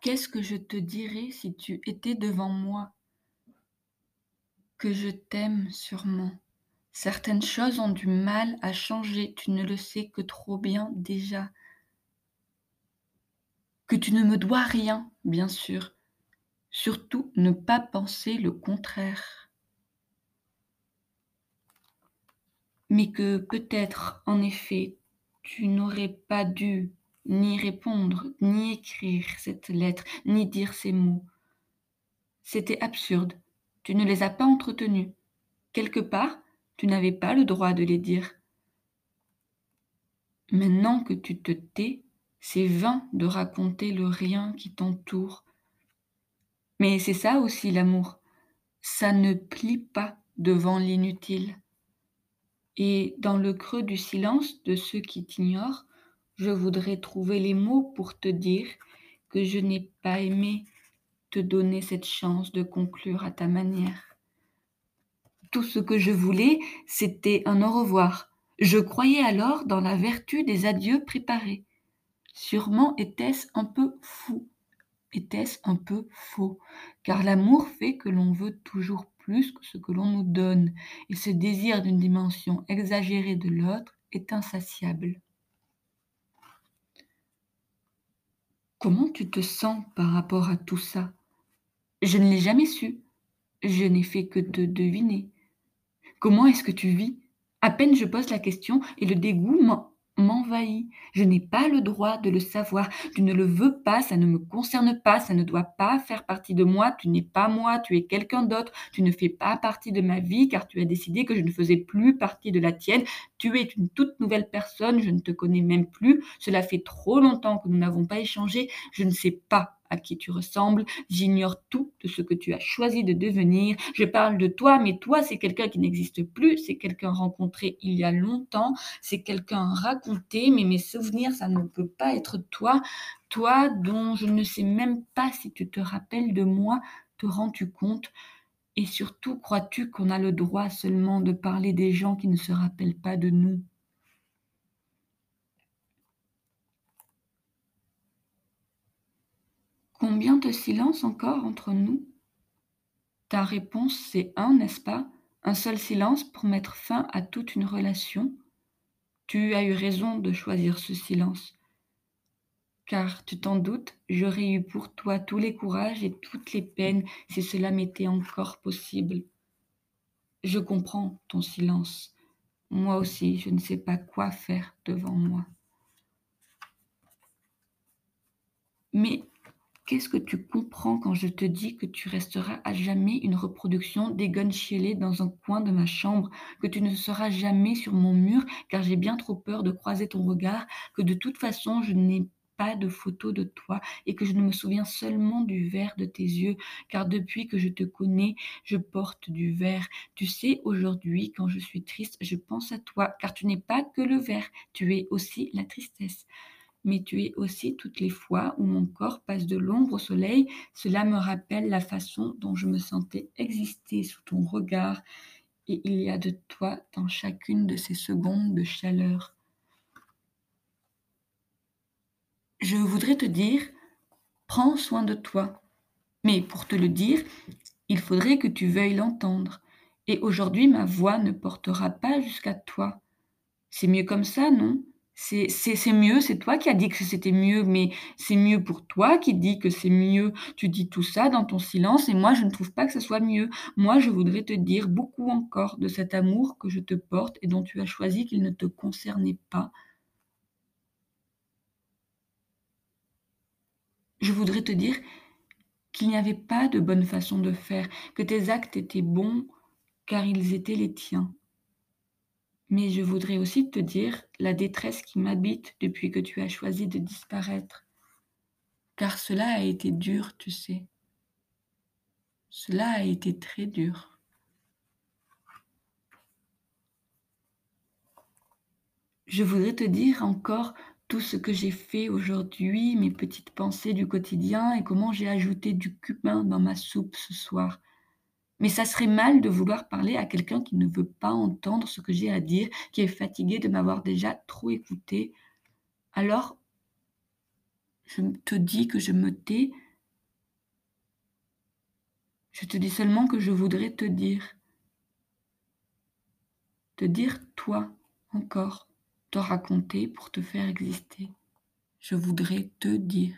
Qu'est-ce que je te dirais si tu étais devant moi? Que je t'aime sûrement. Certaines choses ont du mal à changer, tu ne le sais que trop bien déjà. Que tu ne me dois rien, bien sûr. Surtout ne pas penser le contraire. Mais que peut-être, en effet, tu n'aurais pas dû ni répondre, ni écrire cette lettre, ni dire ces mots. C'était absurde. Tu ne les as pas entretenus. Quelque part, tu n'avais pas le droit de les dire. Maintenant que tu te tais, c'est vain de raconter le rien qui t'entoure. Mais c'est ça aussi l'amour. Ça ne plie pas devant l'inutile. Et dans le creux du silence de ceux qui t'ignorent, je voudrais trouver les mots pour te dire que je n'ai pas aimé te donner cette chance de conclure à ta manière. Tout ce que je voulais, c'était un au revoir. Je croyais alors dans la vertu des adieux préparés. Sûrement était-ce un peu fou, était-ce un peu faux, car l'amour fait que l'on veut toujours plus que ce que l'on nous donne, et ce désir d'une dimension exagérée de l'autre est insatiable. Comment tu te sens par rapport à tout ça? Je ne l'ai jamais su. Je n'ai fait que te deviner. Comment est-ce que tu vis? À peine je pose la question et le dégoût m'envahit. Je n'ai pas le droit de le savoir. Tu ne le veux pas, ça ne me concerne pas, ça ne doit pas faire partie de moi. Tu n'es pas moi, tu es quelqu'un d'autre. Tu ne fais pas partie de ma vie car tu as décidé que je ne faisais plus partie de la tienne. Tu es une toute nouvelle personne, je ne te connais même plus. Cela fait trop longtemps que nous n'avons pas échangé. Je ne sais pas à qui tu ressembles, j'ignore tout de ce que tu as choisi de devenir, je parle de toi, mais toi c'est quelqu'un qui n'existe plus, c'est quelqu'un rencontré il y a longtemps, c'est quelqu'un raconté, mais mes souvenirs, ça ne peut pas être toi, toi dont je ne sais même pas si tu te rappelles de moi, te rends-tu compte? Et surtout, crois-tu qu'on a le droit seulement de parler des gens qui ne se rappellent pas de nous? Combien de silence encore entre nous? Ta réponse, c'est un, n'est-ce pas? Un seul silence pour mettre fin à toute une relation? Tu as eu raison de choisir ce silence. Car, tu t'en doutes, j'aurais eu pour toi tous les courages et toutes les peines si cela m'était encore possible. Je comprends ton silence. Moi aussi, je ne sais pas quoi faire devant moi. Mais Qu'est-ce que tu comprends quand je te dis que tu resteras à jamais une reproduction d'Egon Schiele dans un coin de ma chambre, que tu ne seras jamais sur mon mur, car j'ai bien trop peur de croiser ton regard, que de toute façon je n'ai pas de photo de toi et que je ne me souviens seulement du vert de tes yeux, car depuis que je te connais, je porte du vert. Tu sais, aujourd'hui, quand je suis triste, je pense à toi, car tu n'es pas que le vert, tu es aussi la tristesse mais tu es aussi toutes les fois où mon corps passe de l'ombre au soleil. Cela me rappelle la façon dont je me sentais exister sous ton regard, et il y a de toi dans chacune de ces secondes de chaleur. Je voudrais te dire, prends soin de toi. Mais pour te le dire, il faudrait que tu veuilles l'entendre. Et aujourd'hui, ma voix ne portera pas jusqu'à toi. C'est mieux comme ça, non? C'est mieux, c'est toi qui as dit que c'était mieux, mais c'est mieux pour toi qui dis que c'est mieux. Tu dis tout ça dans ton silence et moi, je ne trouve pas que ce soit mieux. Moi, je voudrais te dire beaucoup encore de cet amour que je te porte et dont tu as choisi qu'il ne te concernait pas. Je voudrais te dire qu'il n'y avait pas de bonne façon de faire, que tes actes étaient bons car ils étaient les tiens. Mais je voudrais aussi te dire la détresse qui m'habite depuis que tu as choisi de disparaître. Car cela a été dur, tu sais. Cela a été très dur. Je voudrais te dire encore tout ce que j'ai fait aujourd'hui, mes petites pensées du quotidien et comment j'ai ajouté du cumin dans ma soupe ce soir. Mais ça serait mal de vouloir parler à quelqu'un qui ne veut pas entendre ce que j'ai à dire, qui est fatigué de m'avoir déjà trop écouté. Alors, je te dis que je me tais. Je te dis seulement que je voudrais te dire. Te dire toi encore, te raconter pour te faire exister. Je voudrais te dire.